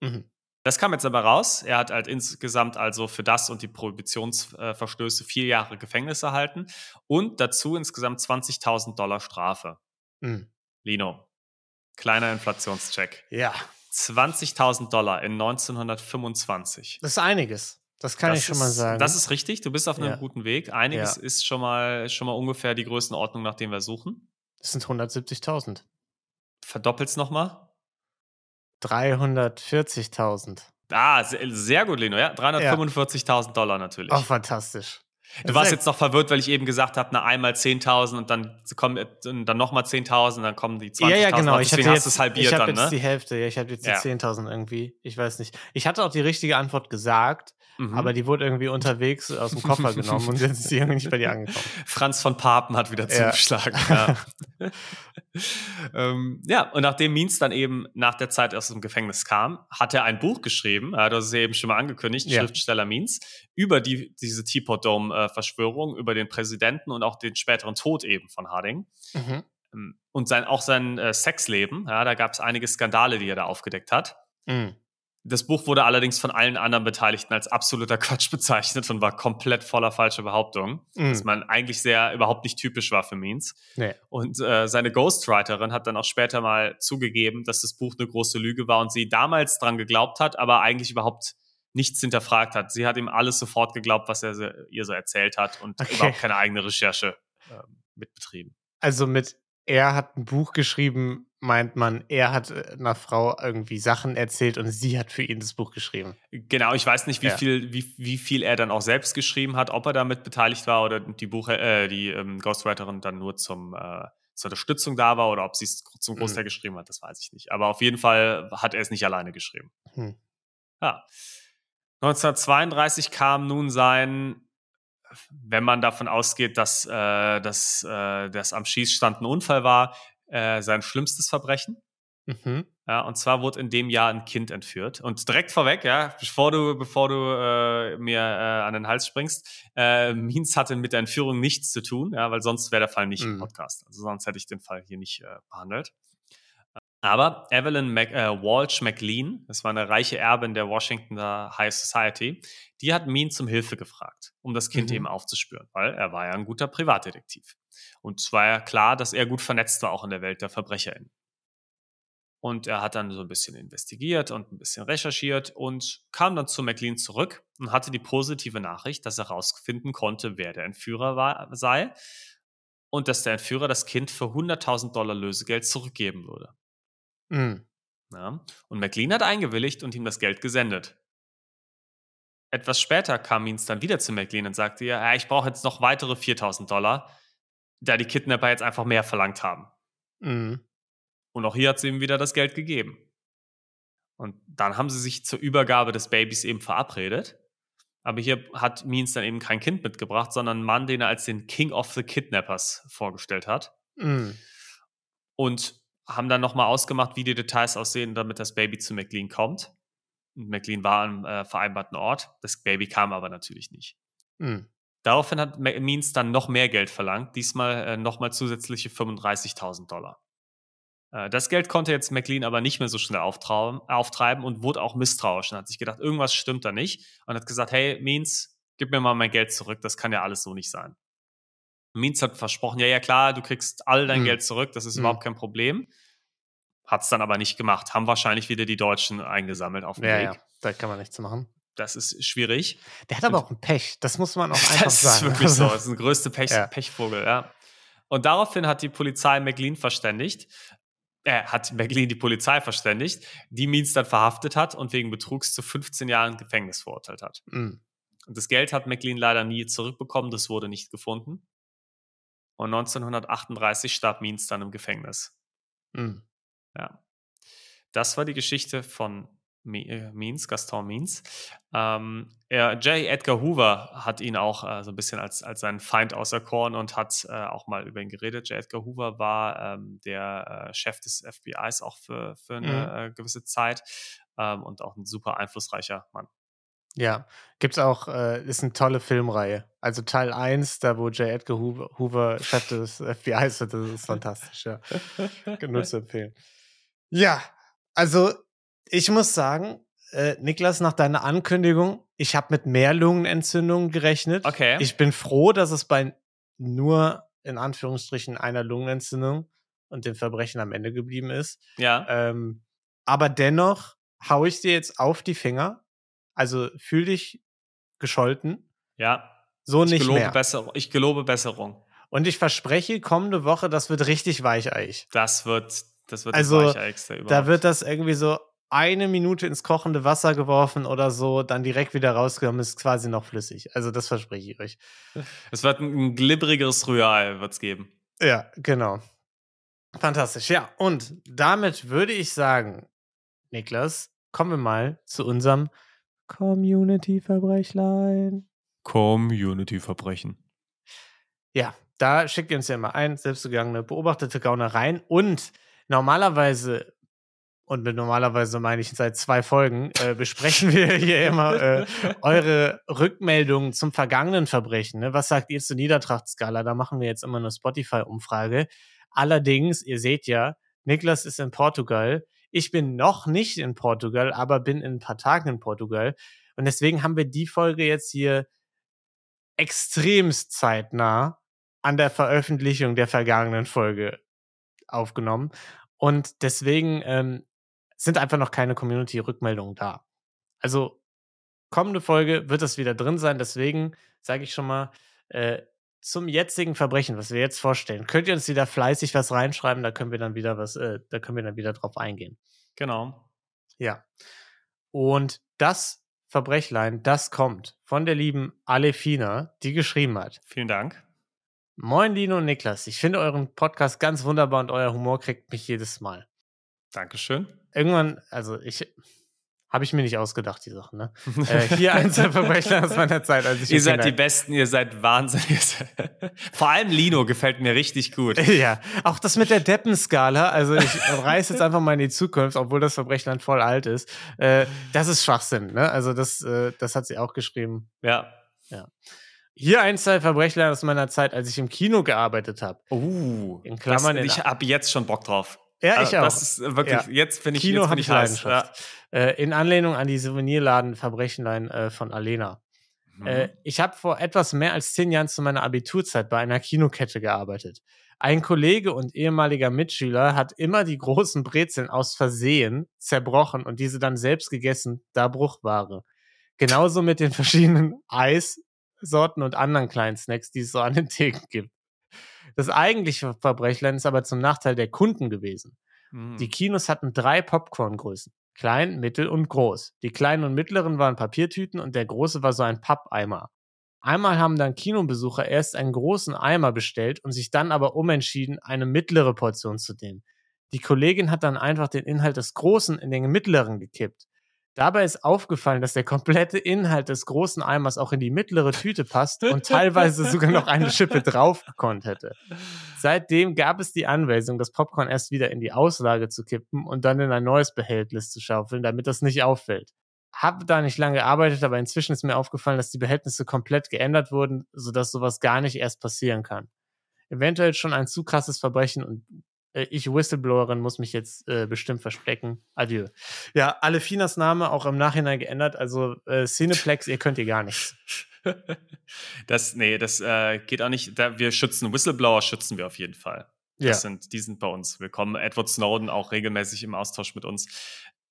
Mhm. Das kam jetzt aber raus. Er hat halt insgesamt also für das und die Prohibitionsverstöße vier Jahre Gefängnis erhalten und dazu insgesamt 20.000 Dollar Strafe. Mhm. Lino, kleiner Inflationscheck. Ja, 20.000 Dollar in 1925. das ist einiges. Das kann das ich schon mal ist, sagen. Das ist richtig, du bist auf einem Ja. guten Weg. Einiges Ja. ist schon mal, schon mal ungefähr die Größenordnung, nach dem wir suchen. das sind 170.000. Verdoppelt's nochmal. 340.000. Ah, sehr, gut, Lino. Ja, 345.000 Dollar natürlich. Oh, fantastisch. Du warst jetzt noch verwirrt, weil ich eben gesagt habe, na einmal 10.000 und dann kommen äh, dann nochmal 10.000 und dann kommen die 20.000. Ja, ja, genau. Ich Deswegen hatte hast du jetzt, es halbiert ich dann, jetzt ne? die Hälfte. Ja, ich habe jetzt Ja. die 10.000 irgendwie. Ich weiß nicht. Ich hatte auch die richtige Antwort gesagt, mhm. aber die wurde irgendwie unterwegs aus dem Koffer genommen und jetzt ist sie irgendwie nicht bei dir angekommen. Franz von Papen hat wieder zugeschlagen. Ja, ja. ähm, ja und nachdem Means dann eben nach der Zeit aus dem Gefängnis kam, hat er ein Buch geschrieben, äh, das ist ja eben schon mal angekündigt, ja. Schriftsteller Means, über die, diese Teapot Dome-Verschwörung, über den Präsidenten und auch den späteren Tod eben von Harding. Mhm. Ähm, und sein, auch sein äh, Sexleben, ja, da gab es einige Skandale, die er da aufgedeckt hat. Mhm. Das Buch wurde allerdings von allen anderen Beteiligten als absoluter Quatsch bezeichnet und war komplett voller falscher Behauptungen, mm. was man eigentlich sehr überhaupt nicht typisch war für Means. Nee. Und äh, seine Ghostwriterin hat dann auch später mal zugegeben, dass das Buch eine große Lüge war und sie damals dran geglaubt hat, aber eigentlich überhaupt nichts hinterfragt hat. Sie hat ihm alles sofort geglaubt, was er ihr so erzählt hat und okay. überhaupt keine eigene Recherche äh, mitbetrieben. Also mit er hat ein Buch geschrieben, meint man, er hat äh, einer Frau irgendwie Sachen erzählt und sie hat für ihn das Buch geschrieben. Genau, ich weiß nicht, wie ja. viel, wie, wie viel er dann auch selbst geschrieben hat, ob er damit beteiligt war oder die Buch, äh, die ähm, Ghostwriterin dann nur zum äh, zur Unterstützung da war oder ob sie es zum Großteil mhm. geschrieben hat, das weiß ich nicht. Aber auf jeden Fall hat er es nicht alleine geschrieben. Mhm. Ja. 1932 kam nun sein wenn man davon ausgeht, dass, äh, dass äh, das am Schießstand ein Unfall war, äh, sein schlimmstes Verbrechen. Mhm. Ja, und zwar wurde in dem Jahr ein Kind entführt. Und direkt vorweg, ja, bevor du, bevor du äh, mir äh, an den Hals springst, äh, Means hatte mit der Entführung nichts zu tun, ja, weil sonst wäre der Fall nicht mhm. im Podcast. Also sonst hätte ich den Fall hier nicht äh, behandelt. Aber Evelyn Mac, äh, Walsh McLean, das war eine reiche Erbin der Washingtoner High Society, die hat Mean zum Hilfe gefragt, um das Kind mhm. eben aufzuspüren, weil er war ja ein guter Privatdetektiv. Und es war ja klar, dass er gut vernetzt war auch in der Welt der VerbrecherInnen. Und er hat dann so ein bisschen investigiert und ein bisschen recherchiert und kam dann zu McLean zurück und hatte die positive Nachricht, dass er herausfinden konnte, wer der Entführer war, sei und dass der Entführer das Kind für 100.000 Dollar Lösegeld zurückgeben würde. Mhm. Ja, und McLean hat eingewilligt und ihm das Geld gesendet. Etwas später kam Means dann wieder zu McLean und sagte ihr, ja, ich brauche jetzt noch weitere 4000 Dollar, da die Kidnapper jetzt einfach mehr verlangt haben. Mhm. Und auch hier hat sie ihm wieder das Geld gegeben. Und dann haben sie sich zur Übergabe des Babys eben verabredet. Aber hier hat Means dann eben kein Kind mitgebracht, sondern einen Mann, den er als den King of the Kidnappers vorgestellt hat. Mhm. Und haben dann nochmal ausgemacht, wie die Details aussehen, damit das Baby zu McLean kommt. Und McLean war am äh, vereinbarten Ort. Das Baby kam aber natürlich nicht. Mhm. Daraufhin hat Means dann noch mehr Geld verlangt, diesmal äh, nochmal zusätzliche 35.000 Dollar. Äh, das Geld konnte jetzt McLean aber nicht mehr so schnell auftreiben und wurde auch misstrauisch und hat sich gedacht, irgendwas stimmt da nicht und hat gesagt, hey Means, gib mir mal mein Geld zurück, das kann ja alles so nicht sein. Means hat versprochen, ja, ja, klar, du kriegst all dein mhm. Geld zurück, das ist mhm. überhaupt kein Problem. Hat es dann aber nicht gemacht. Haben wahrscheinlich wieder die Deutschen eingesammelt auf dem ja, Weg. Ja, da kann man nichts machen. Das ist schwierig. Der hat aber auch ein Pech, das muss man auch einfach das sagen. Das ist wirklich so, das ist ein größter Pech, ja. Pechvogel, ja. Und daraufhin hat die Polizei McLean verständigt, er äh, hat McLean die Polizei verständigt, die Means dann verhaftet hat und wegen Betrugs zu 15 Jahren Gefängnis verurteilt hat. Mhm. Und das Geld hat McLean leider nie zurückbekommen, das wurde nicht gefunden. Und 1938 starb Means dann im Gefängnis. Mhm. Ja. Das war die Geschichte von äh, Means, Gaston Means. Ähm, er, J. Edgar Hoover hat ihn auch äh, so ein bisschen als, als seinen Feind auserkoren und hat äh, auch mal über ihn geredet. J. Edgar Hoover war ähm, der äh, Chef des FBIs auch für, für eine mhm. Äh, gewisse Zeit ähm, und auch ein super einflussreicher Mann. Ja, gibt's auch, äh, ist eine tolle Filmreihe. Also Teil 1, da wo J. Edgar Hoover, Hoover Chef des FBIs wird, das ist fantastisch, ja. Nur zu empfehlen. Ja, also ich muss sagen, äh, Niklas, nach deiner Ankündigung, ich habe mit mehr Lungenentzündungen gerechnet. Okay. Ich bin froh, dass es bei nur in Anführungsstrichen einer Lungenentzündung und dem Verbrechen am Ende geblieben ist. Ja. Ähm, aber dennoch hau ich dir jetzt auf die Finger also fühl dich gescholten. Ja. So ich nicht gelobe mehr. Besserung. Ich gelobe Besserung. Und ich verspreche, kommende Woche, das wird richtig weicheich. Das wird, das wird also, das weicheiigste überhaupt. Da wird das irgendwie so eine Minute ins kochende Wasser geworfen oder so, dann direkt wieder rausgekommen, ist quasi noch flüssig. Also das verspreche ich euch. Es wird ein glibberigeres Rührei wird's geben. Ja, genau. Fantastisch. Ja, und damit würde ich sagen, Niklas, kommen wir mal zu unserem Community-Verbrechlein. Community-Verbrechen. Ja, da schickt ihr uns ja immer ein, selbstgegangene, beobachtete Gaunereien und normalerweise und mit normalerweise meine ich seit zwei Folgen, äh, besprechen wir hier immer äh, eure Rückmeldungen zum vergangenen Verbrechen. Ne? Was sagt ihr zur Niedertrachtskala? Da machen wir jetzt immer eine Spotify-Umfrage. Allerdings, ihr seht ja, Niklas ist in Portugal. Ich bin noch nicht in Portugal, aber bin in ein paar Tagen in Portugal. Und deswegen haben wir die Folge jetzt hier extremst zeitnah an der Veröffentlichung der vergangenen Folge aufgenommen. Und deswegen ähm, sind einfach noch keine Community-Rückmeldungen da. Also kommende Folge wird das wieder drin sein. Deswegen sage ich schon mal, äh, zum jetzigen Verbrechen, was wir jetzt vorstellen, könnt ihr uns wieder fleißig was reinschreiben, da können wir dann wieder was, äh, da können wir dann wieder drauf eingehen. Genau. Ja. Und das Verbrechlein, das kommt von der lieben Alefina, die geschrieben hat. Vielen Dank. Moin Lino und Niklas, ich finde euren Podcast ganz wunderbar und euer Humor kriegt mich jedes Mal. Dankeschön. Irgendwann, also ich habe ich mir nicht ausgedacht, die Sachen, ne? äh, hier eins der Verbrecher aus meiner Zeit. Als ich ihr seid die Besten, ihr seid wahnsinnig. Vor allem Lino gefällt mir richtig gut. ja, auch das mit der Deppenskala, also ich reiße jetzt einfach mal in die Zukunft, obwohl das Verbrechen voll alt ist. Äh, das ist Schwachsinn, ne? Also das, äh, das hat sie auch geschrieben. Ja. Ja. Hier ein zwei Verbrechler aus meiner Zeit, als ich im Kino gearbeitet habe. Uh, in Klammern. Das, ich habe jetzt schon Bock drauf. Ja, ich auch. Das ist wirklich, ja. jetzt finde ich, Kino jetzt bin ich Leidenschaft. Ja. Äh, in Anlehnung an die Souvenirladen Verbrechenlein äh, von Alena. Mhm. Äh, ich habe vor etwas mehr als zehn Jahren zu meiner Abiturzeit bei einer Kinokette gearbeitet. Ein Kollege und ehemaliger Mitschüler hat immer die großen Brezeln aus Versehen zerbrochen und diese dann selbst gegessen, da Bruchware. Genauso mit den verschiedenen Eissorten und anderen kleinen Snacks, die es so an den Theken gibt. Das eigentliche Verbrechlein ist aber zum Nachteil der Kunden gewesen. Mhm. Die Kinos hatten drei Popcorngrößen. Klein, mittel und groß. Die kleinen und mittleren waren Papiertüten und der große war so ein Pappeimer. Einmal haben dann Kinobesucher erst einen großen Eimer bestellt und sich dann aber umentschieden, eine mittlere Portion zu nehmen. Die Kollegin hat dann einfach den Inhalt des Großen in den mittleren gekippt. Dabei ist aufgefallen, dass der komplette Inhalt des großen Eimers auch in die mittlere Tüte passt und teilweise sogar noch eine Schippe drauf gekonnt hätte. Seitdem gab es die Anweisung, das Popcorn erst wieder in die Auslage zu kippen und dann in ein neues Behältnis zu schaufeln, damit das nicht auffällt. Hab da nicht lange gearbeitet, aber inzwischen ist mir aufgefallen, dass die Behältnisse komplett geändert wurden, sodass sowas gar nicht erst passieren kann. Eventuell schon ein zu krasses Verbrechen und äh, ich Whistleblowerin muss mich jetzt äh, bestimmt verstecken. Adieu. Ja, alle Finas Name auch im Nachhinein geändert. Also äh, Cineplex, ihr könnt ihr gar nichts. das, nee, das äh, geht auch nicht. Da, wir schützen Whistleblower, schützen wir auf jeden Fall. Das ja. sind, die sind bei uns willkommen. Edward Snowden auch regelmäßig im Austausch mit uns.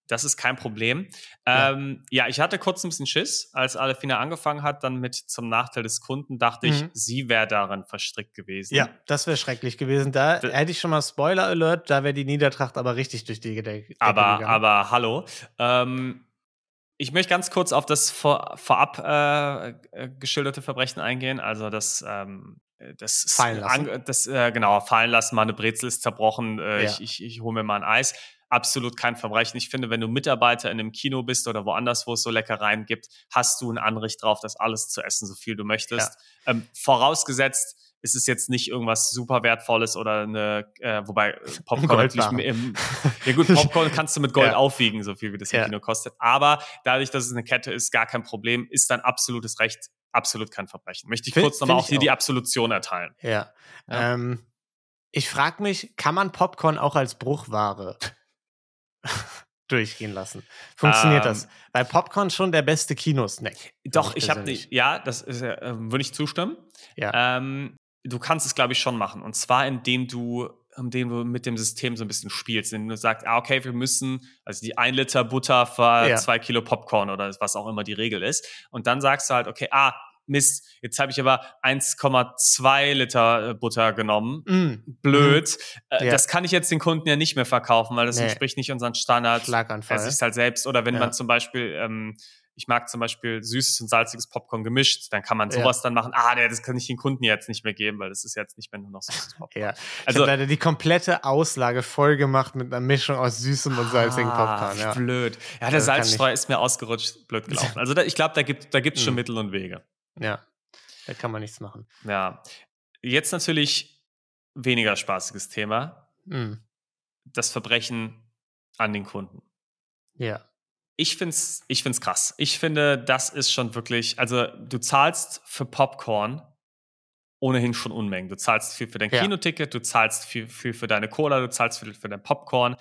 Das ist kein Problem. Ja. Ähm, ja, ich hatte kurz ein bisschen Schiss, als Alefina angefangen hat, dann mit zum Nachteil des Kunden, dachte mhm. ich, sie wäre darin verstrickt gewesen. Ja, das wäre schrecklich gewesen. Da D hätte ich schon mal Spoiler Alert, da wäre die Niedertracht aber richtig durch die Decke aber, gegangen. Aber hallo. Ähm, ich möchte ganz kurz auf das vor, vorab äh, äh geschilderte Verbrechen eingehen. Also das, ähm, das fallen lassen. das äh, genau fallen lassen. Mal eine Brezel ist zerbrochen. Äh, ja. Ich, ich, ich hole mir mal ein Eis absolut kein Verbrechen. Ich finde, wenn du Mitarbeiter in einem Kino bist oder woanders, wo es so Leckereien gibt, hast du ein Anrecht drauf, das alles zu essen, so viel du möchtest. Ja. Ähm, vorausgesetzt, ist es jetzt nicht irgendwas super wertvolles oder eine, äh, wobei äh, Popcorn natürlich im, ja gut, Popcorn kannst du mit Gold ja. aufwiegen, so viel wie das im ja. Kino kostet. Aber dadurch, dass es eine Kette ist, gar kein Problem, ist dein absolutes Recht absolut kein Verbrechen. Möchte ich Find, kurz nochmal auch hier auch. die Absolution erteilen. Ja. Ähm, ich frage mich, kann man Popcorn auch als Bruchware durchgehen lassen. Funktioniert ähm, das? Weil Popcorn schon der beste Kinosnack. Doch, ich habe nicht. Ja, das ist, äh, würde ich zustimmen. Ja. Ähm, du kannst es, glaube ich, schon machen. Und zwar, indem du, indem du mit dem System so ein bisschen spielst. Indem du sagst, ah, okay, wir müssen, also die ein Liter Butter für ja. zwei Kilo Popcorn oder was auch immer die Regel ist. Und dann sagst du halt, okay, ah, Mist, jetzt habe ich aber 1,2 Liter äh, Butter genommen. Mm. Blöd. Mm. Ja. Das kann ich jetzt den Kunden ja nicht mehr verkaufen, weil das nee. entspricht nicht unseren Standards. Schlaganfall. Er sich halt selbst. Oder wenn ja. man zum Beispiel ähm, ich mag zum Beispiel süßes und salziges Popcorn gemischt, dann kann man sowas ja. dann machen. Ah, nee, das kann ich den Kunden jetzt nicht mehr geben, weil das ist jetzt nicht mehr nur noch süßes Popcorn. ja. Ich also leider die komplette Auslage voll gemacht mit einer Mischung aus süßem und salzigem ah, Popcorn. Ja. Blöd. Ja, der Salzstreu ist mir ausgerutscht, blöd gelaufen. Also da, ich glaube, da gibt da gibt's schon mhm. Mittel und Wege. Ja, da kann man nichts machen. Ja, jetzt natürlich weniger spaßiges Thema. Mhm. Das Verbrechen an den Kunden. Ja ich finde es ich find's krass. Ich finde, das ist schon wirklich, also du zahlst für Popcorn ohnehin schon Unmengen. Du zahlst viel für dein ja. Kinoticket, du zahlst viel, viel für deine Cola, du zahlst viel für dein Popcorn.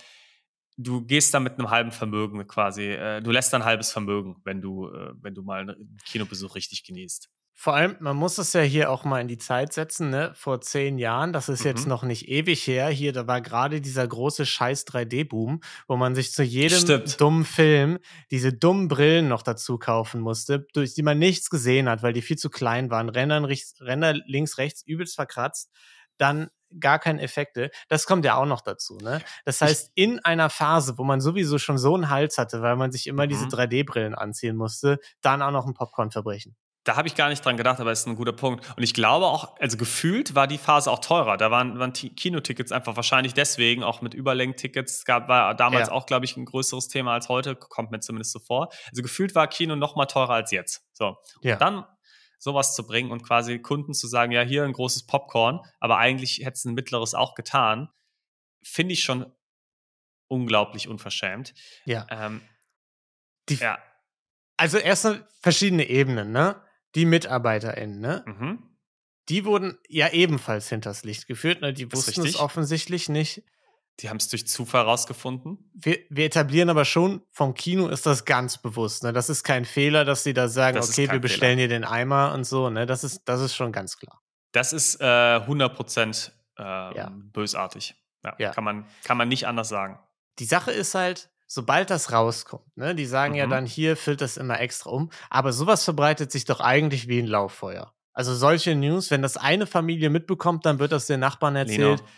Du gehst da mit einem halben Vermögen quasi, äh, du lässt ein halbes Vermögen, wenn du, äh, wenn du mal einen Kinobesuch richtig genießt. Vor allem, man muss es ja hier auch mal in die Zeit setzen, ne? Vor zehn Jahren, das ist mhm. jetzt noch nicht ewig her. Hier, da war gerade dieser große Scheiß 3D-Boom, wo man sich zu jedem Stimmt. dummen Film diese dummen Brillen noch dazu kaufen musste, durch die man nichts gesehen hat, weil die viel zu klein waren. Ränder, Ränder links, rechts übelst verkratzt. Dann gar keine Effekte. Das kommt ja auch noch dazu, ne? Das heißt, in einer Phase, wo man sowieso schon so einen Hals hatte, weil man sich immer mhm. diese 3D-Brillen anziehen musste, dann auch noch ein Popcorn-Verbrechen. Da habe ich gar nicht dran gedacht, aber es ist ein guter Punkt. Und ich glaube auch, also gefühlt war die Phase auch teurer. Da waren, waren Kinotickets einfach wahrscheinlich deswegen, auch mit Überlängen-Tickets, gab, war damals ja. auch, glaube ich, ein größeres Thema als heute, kommt mir zumindest so vor. Also gefühlt war Kino noch mal teurer als jetzt. So. Ja. Und dann sowas zu bringen und quasi Kunden zu sagen, ja, hier ein großes Popcorn, aber eigentlich hätte es ein mittleres auch getan, finde ich schon unglaublich unverschämt. Ja. Ähm, die, ja. Also erstmal verschiedene Ebenen, ne? die MitarbeiterInnen, ne? Mhm. Die wurden ja ebenfalls hinters Licht geführt, ne? Die wussten es offensichtlich nicht. Die haben es durch Zufall rausgefunden. Wir, wir, etablieren aber schon, vom Kino ist das ganz bewusst. Ne? Das ist kein Fehler, dass sie da sagen, das okay, wir bestellen Fehler. hier den Eimer und so. Ne? Das, ist, das ist schon ganz klar. Das ist äh, 100% äh, ja. bösartig. Ja, ja. Kann, man, kann man nicht anders sagen. Die Sache ist halt, sobald das rauskommt, ne, die sagen mhm. ja dann hier, füllt das immer extra um, aber sowas verbreitet sich doch eigentlich wie ein Lauffeuer. Also solche News, wenn das eine Familie mitbekommt, dann wird das den Nachbarn erzählt Lino.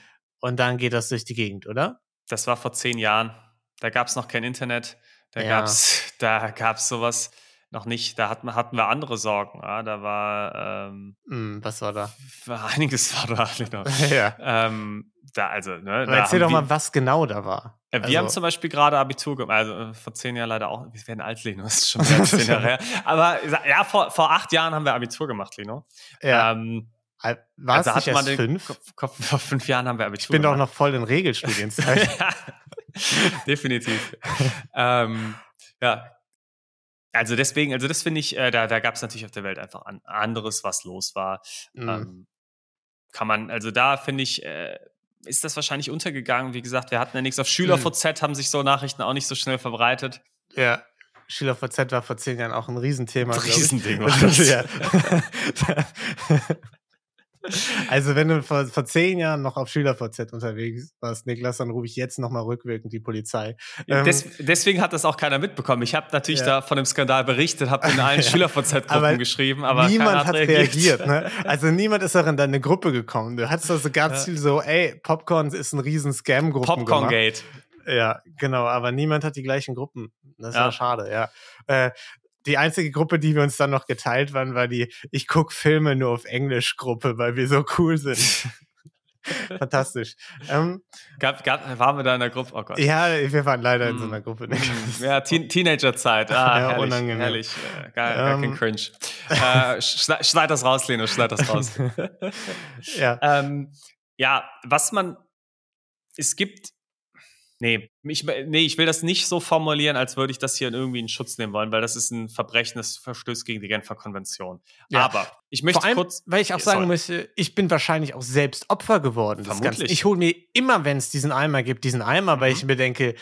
Und dann geht das durch die Gegend, oder? Das war vor zehn Jahren. Da gab es noch kein Internet. Da ja. gab's, da gab's sowas noch nicht. Da hatten, hatten wir andere Sorgen. Ja, da war ähm, mm, was war da? Einiges war da. Genau. ja. Ähm, da also ne. Da erzähl doch mal, was genau da war. Äh, wir also, haben zum Beispiel gerade Abitur gemacht, also äh, vor zehn Jahren leider auch, wir werden alt, Lino, das ist schon zehn Jahre her. Aber ja, vor, vor acht Jahren haben wir Abitur gemacht, Lino. Ja. Ähm, war also es nicht erst fünf? vor fünf Jahren haben wir Abitur Ich bin gemacht. doch noch voll in Regelstudienzeit. Definitiv. ähm, ja. Also deswegen, also das finde ich, äh, da, da gab es natürlich auf der Welt einfach an, anderes, was los war. Mhm. Ähm, kann man, also da finde ich, äh, ist das wahrscheinlich untergegangen. Wie gesagt, wir hatten ja nichts auf SchülerVZ, hm. haben sich so Nachrichten auch nicht so schnell verbreitet. Ja, SchülerVZ war vor zehn Jahren auch ein Riesenthema. Riesending das. ja. Also, wenn du vor, vor zehn Jahren noch auf SchülerVZ unterwegs warst, Niklas, dann rufe ich jetzt nochmal rückwirkend die Polizei. Ähm, Des, deswegen hat das auch keiner mitbekommen. Ich habe natürlich ja. da von dem Skandal berichtet, habe in allen ja. SchülerVZ-Gruppen geschrieben, aber niemand hat reagiert. reagiert ne? Also niemand ist auch in deine Gruppe gekommen. Du hattest also ganz ja. viel so, ey, Popcorn ist ein riesen Scam-Gruppen Popcorn-Gate. Ja, genau, aber niemand hat die gleichen Gruppen. Das ist ja, schade, ja. Äh, die einzige Gruppe, die wir uns dann noch geteilt waren, war die Ich guck Filme nur auf Englisch Gruppe, weil wir so cool sind. Fantastisch. Ähm, gab, gab, waren wir da in der Gruppe? Oh Gott. Ja, wir waren leider in so einer hm. Gruppe. ja, Teen Teenagerzeit. Ah, ja, herrlich, unangenehm. Herrlich. Äh, gar, gar kein ähm. Cringe. äh, schneid, schneid das raus, Leno, schneid das raus. ja. Ähm, ja, was man, es gibt Nee, ich, nee, ich will das nicht so formulieren, als würde ich das hier irgendwie in Schutz nehmen wollen, weil das ist ein Verbrechen, das verstößt gegen die Genfer Konvention. Ja. Aber ich möchte Vor allem, kurz. Weil ich auch sagen sorry. möchte, ich bin wahrscheinlich auch selbst Opfer geworden. Vermutlich. Ich hole mir immer, wenn es diesen Eimer gibt, diesen Eimer, mhm. weil ich mir denke,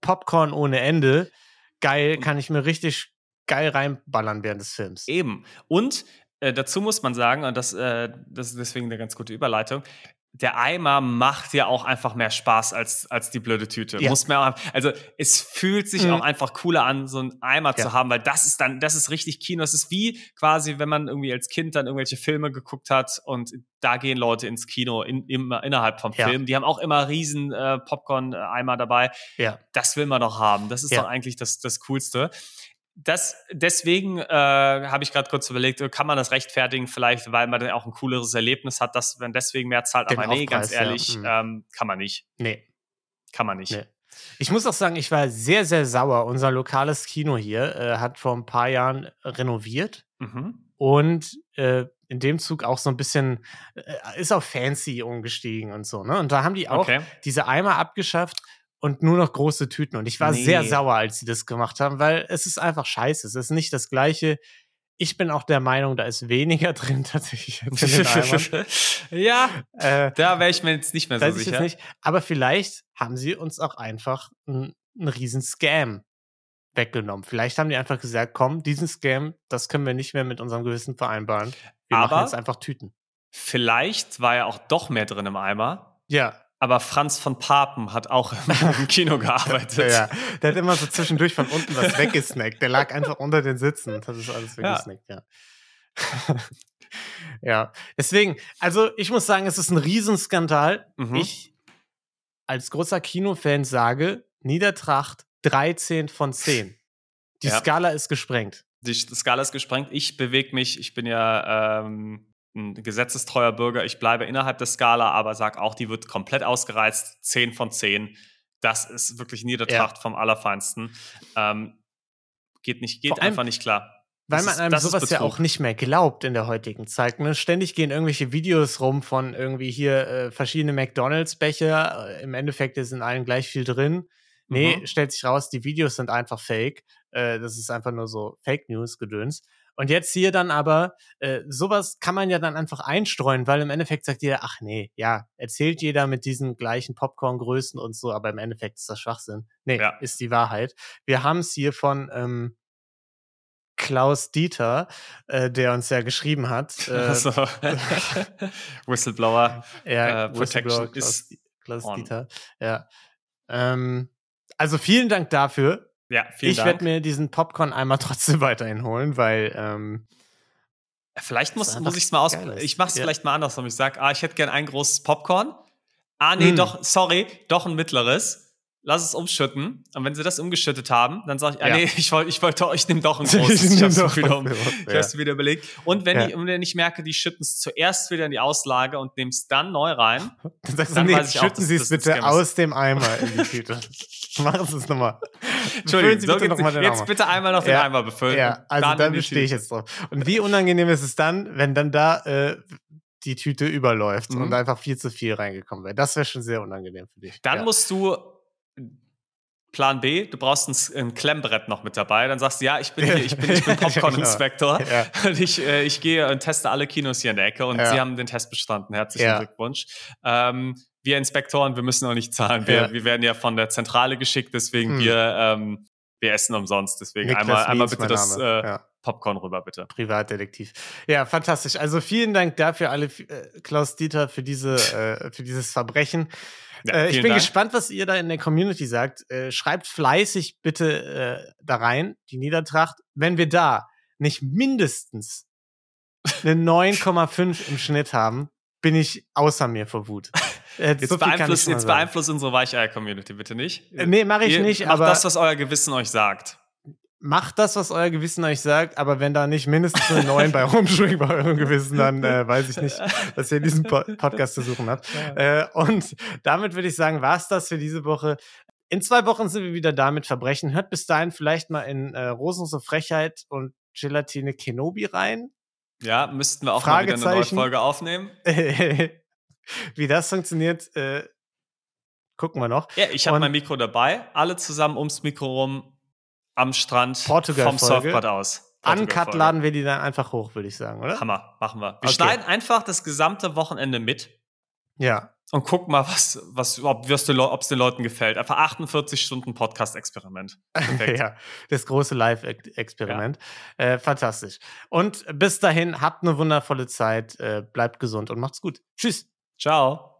Popcorn ohne Ende, geil, kann ich mir richtig geil reinballern während des Films. Eben. Und äh, dazu muss man sagen, und das, äh, das ist deswegen eine ganz gute Überleitung, der Eimer macht ja auch einfach mehr Spaß als, als die blöde Tüte. Ja. Muss man auch, also es fühlt sich mhm. auch einfach cooler an, so einen Eimer ja. zu haben, weil das ist dann, das ist richtig Kino. Es ist wie quasi, wenn man irgendwie als Kind dann irgendwelche Filme geguckt hat und da gehen Leute ins Kino in, immer innerhalb vom Film. Ja. Die haben auch immer riesen äh, Popcorn-Eimer dabei. Ja. Das will man doch haben. Das ist doch eigentlich das, das Coolste. Das, deswegen äh, habe ich gerade kurz überlegt, kann man das rechtfertigen, vielleicht, weil man dann auch ein cooleres Erlebnis hat, dass man deswegen mehr zahlt. Den Aber nee, Aufpreis, ganz ehrlich, ja. ähm, kann man nicht. Nee. Kann man nicht. Nee. Ich muss auch sagen, ich war sehr, sehr sauer. Unser lokales Kino hier äh, hat vor ein paar Jahren renoviert Mhm. und äh, in dem Zug auch so ein bisschen äh, ist auf fancy umgestiegen und so. Ne? Und da haben die auch Okay. diese Eimer abgeschafft und nur noch große Tüten. Und ich war Nee. sehr sauer, als sie das gemacht haben, weil es ist einfach scheiße. Es ist nicht das Gleiche. Ich bin auch der Meinung, da ist weniger drin tatsächlich ja, äh, da wäre ich mir jetzt nicht mehr so sicher. nicht. Aber vielleicht haben sie uns auch einfach einen, einen riesen Scam weggenommen. Vielleicht haben die einfach gesagt, komm, diesen Scam, das können wir nicht mehr mit unserem Gewissen vereinbaren. Wir Aber- machen jetzt einfach Tüten. Vielleicht war ja auch doch mehr drin im Eimer. Ja, Aber Franz von Papen hat auch im, Kino gearbeitet. ja. Der hat immer so zwischendurch von unten was weggesnackt. Der lag einfach unter den Sitzen und hat das alles Ja. weggesnackt, ja. ja, deswegen, also ich muss sagen, es ist ein Riesenskandal. Mhm. Ich als großer Kinofan sage, Niedertracht 13 von 10. Die Ja. Skala ist gesprengt. Die Skala ist gesprengt. Ich bewege mich, ich bin ja ähm, ein gesetzestreuer Bürger, ich bleibe innerhalb der Skala, aber sag auch, die wird komplett ausgereizt. 10 von 10. Das ist wirklich Niedertracht vom Allerfeinsten. Ähm, geht nicht, geht Vor einfach nicht klar. Weil man einem sowas ja auch nicht mehr glaubt in der heutigen Zeit. Ne? Ständig gehen irgendwelche Videos rum von irgendwie hier äh, verschiedene McDonalds-Becher. Äh, Im Endeffekt ist in allen gleich viel drin. Nee, Mhm. stellt sich raus, die Videos sind einfach fake. Äh, das ist einfach nur so Fake News-Gedöns. Und jetzt hier dann aber, äh, sowas kann man ja dann einfach einstreuen, weil im Endeffekt sagt jeder, ach nee, ja, erzählt jeder mit diesen gleichen Popcorn-Größen und so, aber im Endeffekt ist das Schwachsinn. Nee, Ja. ist die Wahrheit. Wir haben es hier von ähm, Klaus Dieter, äh, der uns ja geschrieben hat. Äh, Also, Whistleblower. ja, äh, Protection Whistleblower Klaus, Klaus. Dieter. Ja. Ähm, also vielen Dank dafür. Ja, vielen ich Dank. werde mir diesen Popcorn einmal trotzdem weiterhin holen, weil ähm, Vielleicht muss, muss ich es mal aus. geil ist. Ich mache es Ja. vielleicht mal andersrum. Ich sage, ah, ich hätte gern ein großes Popcorn. Ah, nee, Mm. doch, sorry, doch ein mittleres. Lass es umschütten. Und wenn sie das umgeschüttet haben, dann sage ich, ah, Ja. nee, ich wollte, ich wollte, ich nehme doch ein Ich großes. Ich, hab's doch wieder, um, ich ja. wieder überlegt. Und wenn, Ja. ich, und wenn ich merke, die schütten es zuerst wieder in die Auslage und nehmen es dann neu rein, dann sagst du, Dann nee, weiß ich schütten Sie es bitte aus dem Eimer in die Tüte. Machen Sie es nochmal. Entschuldigung, Sie so bitte geht's noch mal jetzt Eimer. bitte einmal noch den Ja. Eimer befüllen. Ja, also dann da in die bestehe ich jetzt drauf. Und wie unangenehm ist es dann, wenn dann da äh, die Tüte überläuft Mhm. und einfach viel zu viel reingekommen wäre? Das wäre schon sehr unangenehm für dich. Dann ja. musst du Plan B, du brauchst ein, ein Klemmbrett noch mit dabei. Dann sagst du, ja, ich bin hier, ich bin, ich bin Ja, Popcorn-Inspektor. genau. Ja. Und ich, äh, ich gehe und teste alle Kinos hier in der Ecke und Ja. sie haben den Test bestanden. Herzlichen Ja. Glückwunsch. Ähm, wir Inspektoren, wir müssen auch nicht zahlen. Wir, Ja. wir werden ja von der Zentrale geschickt, deswegen Hm. wir, ähm, wir essen umsonst. Deswegen Niklas einmal, einmal bitte das äh, Ja. Popcorn rüber, bitte. Privatdetektiv. Ja, fantastisch. Also vielen Dank dafür alle, äh, Klaus Dieter, für diese, äh, für dieses Verbrechen. Ja, äh, ich bin Dank. gespannt, was ihr da in der Community sagt. Äh, schreibt fleißig bitte äh, da rein, die Niedertracht. Wenn wir da nicht mindestens eine 9,5 im Schnitt haben, bin ich außer mir vor Wut. Jetzt, so beeinflusst, jetzt beeinflusst unsere Weicheier-Community, bitte nicht. Äh, Nee, mache ich Ihr nicht, macht aber das, was euer Gewissen euch sagt. macht das, was euer Gewissen euch sagt, aber wenn da nicht mindestens eine 9 bei rumschwingt bei eurem Gewissen, dann äh, weiß ich nicht, was ihr in diesem po Podcast zu suchen habt. Äh, und damit würde ich sagen, war es das für diese Woche. In zwei Wochen sind wir wieder da mit Verbrechen. Hört bis dahin vielleicht mal in äh, Rosenlose Frechheit und Gelatine Kenobi rein. Ja, müssten wir auch mal wieder eine neue. Folge aufnehmen. Wie das funktioniert, äh, gucken wir noch. Ja, ich habe mein Mikro dabei, alle zusammen ums Mikro rum am Strand vom Portugal-Folge. Surfbrett aus. Uncut laden wir die dann einfach hoch, würde ich sagen, oder? Hammer, machen wir. Wir Okay. schneiden einfach das gesamte Wochenende mit Ja. und gucken mal, was, was, ob es den, den Leuten gefällt. Einfach 48 Stunden Podcast-Experiment. Ja, das große Live-Experiment. Äh, fantastisch. Und bis dahin, habt eine wundervolle Zeit, äh, bleibt gesund und macht's gut. Tschüss. Ciao.